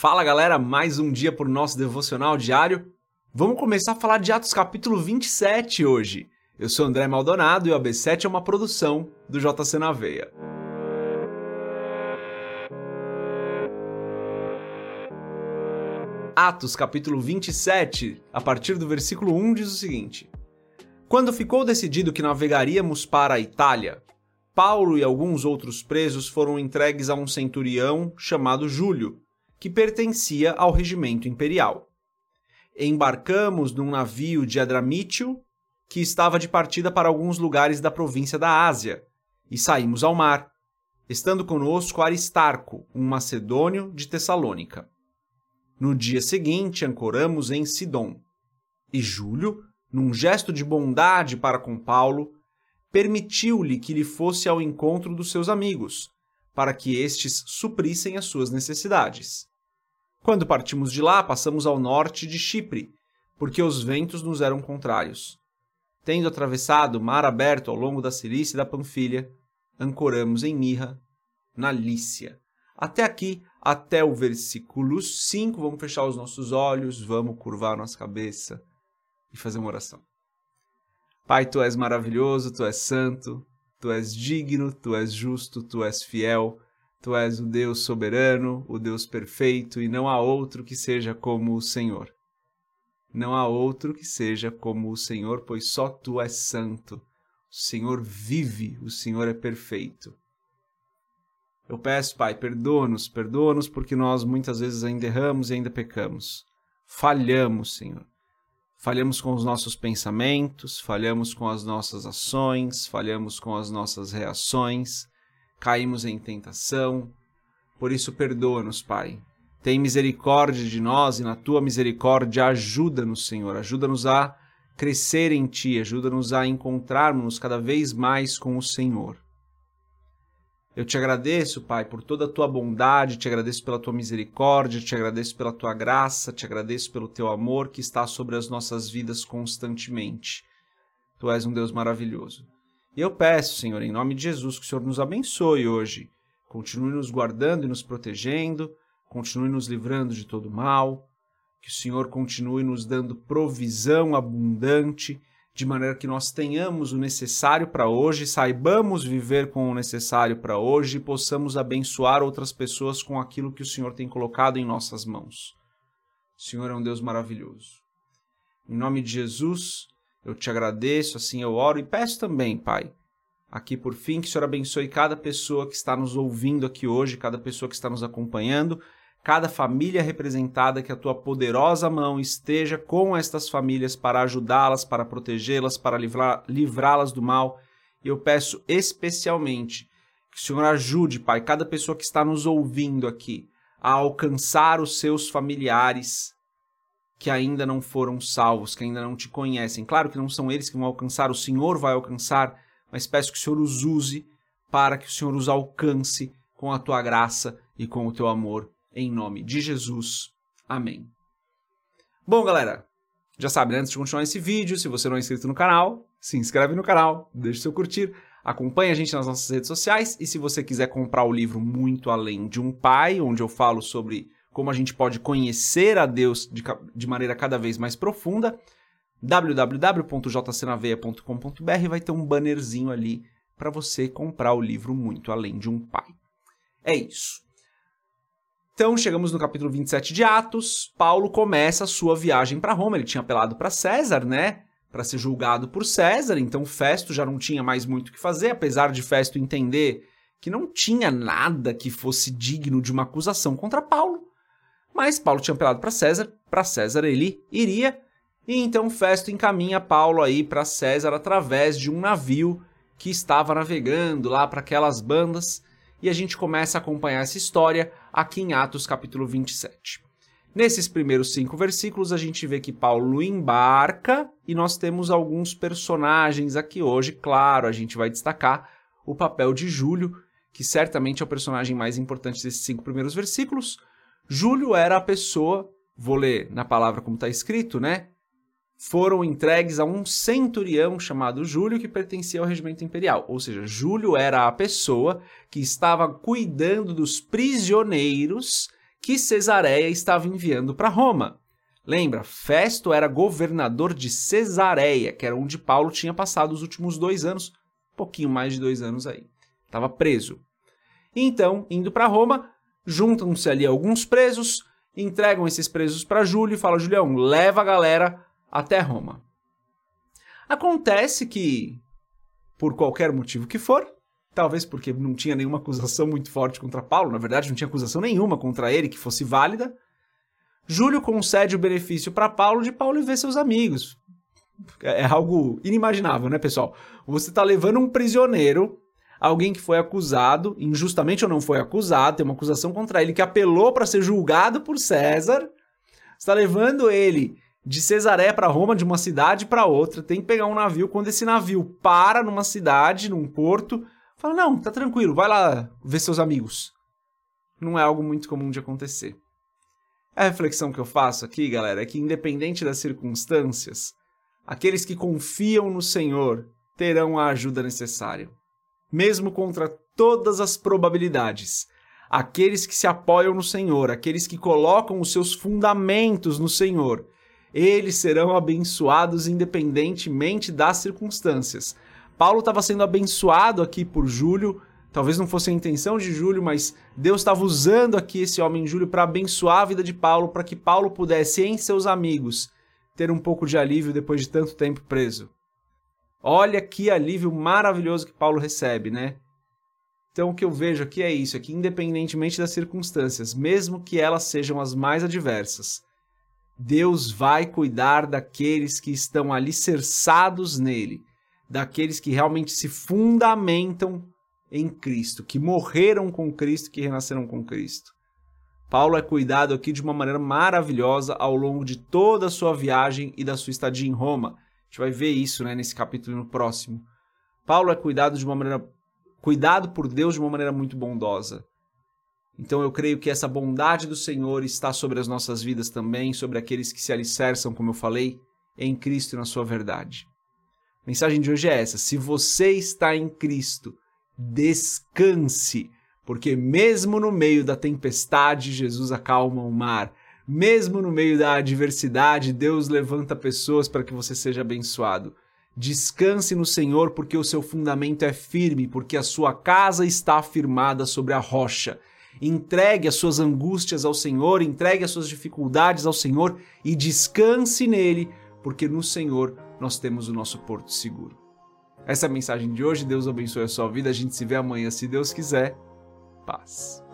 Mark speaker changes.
Speaker 1: Fala galera, mais um dia por nosso devocional diário. Vamos começar a falar de Atos capítulo 27 hoje. Eu sou André Maldonado e o AB7 é uma produção do JC na Veia. Atos capítulo 27, a partir do versículo 1 diz o seguinte: Quando ficou decidido que navegaríamos para a Itália, Paulo e alguns outros presos foram entregues a um centurião chamado Júlio, que pertencia ao regimento imperial. Embarcamos num navio de Adramítio, que estava de partida para alguns lugares da província da Ásia, e saímos ao mar, estando conosco Aristarco, um macedônio de Tessalônica. No dia seguinte, ancoramos em Sidom. E Júlio, num gesto de bondade para com Paulo, permitiu-lhe que lhe fosse ao encontro dos seus amigos, para que estes suprissem as suas necessidades. Quando partimos de lá, passamos ao norte de Chipre, porque os ventos nos eram contrários. Tendo atravessado o mar aberto ao longo da Cilícia e da Panfilha, ancoramos em Mirra, na Lícia. Até aqui, até o versículo 5, vamos fechar os nossos olhos, vamos curvar nossa cabeça e fazer uma oração. Pai, tu és maravilhoso, tu és santo, tu és digno, tu és justo, tu és fiel, tu és o Deus soberano, o Deus perfeito, e não há outro que seja como o Senhor. Não há outro que seja como o Senhor, pois só tu és santo. O Senhor vive, o Senhor é perfeito. Eu peço, Pai, perdoa-nos, perdoa-nos porque nós muitas vezes ainda erramos e ainda pecamos. Falhamos, Senhor. Falhamos com os nossos pensamentos, falhamos com as nossas ações, falhamos com as nossas reações, caímos em tentação. Por isso, perdoa-nos, Pai. Tem misericórdia de nós e na tua misericórdia ajuda-nos, Senhor. Ajuda-nos a crescer em Ti, ajuda-nos a encontrarmos cada vez mais com o Senhor. Eu te agradeço, Pai, por toda a tua bondade, te agradeço pela tua misericórdia, te agradeço pela tua graça, te agradeço pelo teu amor que está sobre as nossas vidas constantemente. Tu és um Deus maravilhoso. E eu peço, Senhor, em nome de Jesus, que o Senhor nos abençoe hoje. Continue nos guardando e nos protegendo, continue nos livrando de todo mal, que o Senhor continue nos dando provisão abundante de maneira que nós tenhamos o necessário para hoje, saibamos viver com o necessário para hoje e possamos abençoar outras pessoas com aquilo que o Senhor tem colocado em nossas mãos. O Senhor é um Deus maravilhoso. Em nome de Jesus, eu te agradeço, assim eu oro e peço também, Pai, aqui por fim, que o Senhor abençoe cada pessoa que está nos ouvindo aqui hoje, cada pessoa que está nos acompanhando cada família representada, que a tua poderosa mão esteja com estas famílias para ajudá-las, para protegê-las, para livrá-las do mal. E eu peço especialmente que o Senhor ajude, Pai, cada pessoa que está nos ouvindo aqui a alcançar os seus familiares que ainda não foram salvos, que ainda não te conhecem. Claro que não são eles que vão alcançar, o Senhor vai alcançar, mas peço que o Senhor os use para que o Senhor os alcance com a tua graça e com o teu amor em nome de Jesus. Amém. Bom, galera, já sabe, né? antes de continuar esse vídeo, se você não é inscrito no canal, se inscreve no canal, deixe seu curtir, acompanhe a gente nas nossas redes sociais e se você quiser comprar o livro Muito Além de um Pai, onde eu falo sobre como a gente pode conhecer a Deus de, de maneira cada vez mais profunda, www.jcnaveia.com.br vai ter um bannerzinho ali para você comprar o livro Muito Além de um Pai. É isso. Então, chegamos no capítulo 27 de Atos. Paulo começa a sua viagem para Roma. Ele tinha apelado para César, né? Para ser julgado por César. Então, Festo já não tinha mais muito o que fazer, apesar de Festo entender que não tinha nada que fosse digno de uma acusação contra Paulo. Mas Paulo tinha apelado para César. Para César ele iria. E então Festo encaminha Paulo aí para César através de um navio que estava navegando lá para aquelas bandas e a gente começa a acompanhar essa história aqui em Atos capítulo 27. Nesses primeiros cinco versículos, a gente vê que Paulo embarca e nós temos alguns personagens aqui hoje. Claro, a gente vai destacar o papel de Júlio, que certamente é o personagem mais importante desses cinco primeiros versículos. Júlio era a pessoa, vou ler na palavra como está escrito, né? foram entregues a um centurião chamado Júlio, que pertencia ao regimento imperial. Ou seja, Júlio era a pessoa que estava cuidando dos prisioneiros que Cesareia estava enviando para Roma. Lembra, Festo era governador de Cesareia, que era onde Paulo tinha passado os últimos dois anos, pouquinho mais de dois anos aí. Estava preso. Então, indo para Roma, juntam-se ali alguns presos, entregam esses presos para Júlio e falam: Julião, leva a galera até Roma. Acontece que, por qualquer motivo que for, talvez porque não tinha nenhuma acusação muito forte contra Paulo, na verdade não tinha acusação nenhuma contra ele que fosse válida, Júlio concede o benefício para Paulo de Paulo ver seus amigos. É algo inimaginável, né, pessoal? Você está levando um prisioneiro, alguém que foi acusado, injustamente ou não foi acusado, tem uma acusação contra ele que apelou para ser julgado por César, está levando ele de Cesaré para Roma, de uma cidade para outra, tem que pegar um navio. Quando esse navio para numa cidade, num porto, fala: Não, tá tranquilo, vai lá ver seus amigos. Não é algo muito comum de acontecer. A reflexão que eu faço aqui, galera, é que, independente das circunstâncias, aqueles que confiam no Senhor terão a ajuda necessária. Mesmo contra todas as probabilidades, aqueles que se apoiam no Senhor, aqueles que colocam os seus fundamentos no Senhor, eles serão abençoados independentemente das circunstâncias. Paulo estava sendo abençoado aqui por Júlio, talvez não fosse a intenção de Júlio, mas Deus estava usando aqui esse homem Júlio para abençoar a vida de Paulo, para que Paulo pudesse, em seus amigos, ter um pouco de alívio depois de tanto tempo preso. Olha que alívio maravilhoso que Paulo recebe, né? Então o que eu vejo aqui é isso, é que independentemente das circunstâncias, mesmo que elas sejam as mais adversas, Deus vai cuidar daqueles que estão alicerçados nele, daqueles que realmente se fundamentam em Cristo, que morreram com Cristo, que renasceram com Cristo. Paulo é cuidado aqui de uma maneira maravilhosa ao longo de toda a sua viagem e da sua estadia em Roma. A gente vai ver isso né, nesse capítulo no próximo. Paulo é cuidado de uma maneira cuidado por Deus de uma maneira muito bondosa. Então eu creio que essa bondade do Senhor está sobre as nossas vidas também, sobre aqueles que se alicerçam, como eu falei, em Cristo e na sua verdade. A mensagem de hoje é essa: se você está em Cristo, descanse, porque mesmo no meio da tempestade, Jesus acalma o mar. Mesmo no meio da adversidade, Deus levanta pessoas para que você seja abençoado. Descanse no Senhor, porque o seu fundamento é firme, porque a sua casa está firmada sobre a rocha. Entregue as suas angústias ao Senhor, entregue as suas dificuldades ao Senhor e descanse nele, porque no Senhor nós temos o nosso porto seguro. Essa é a mensagem de hoje. Deus abençoe a sua vida. A gente se vê amanhã, se Deus quiser. Paz.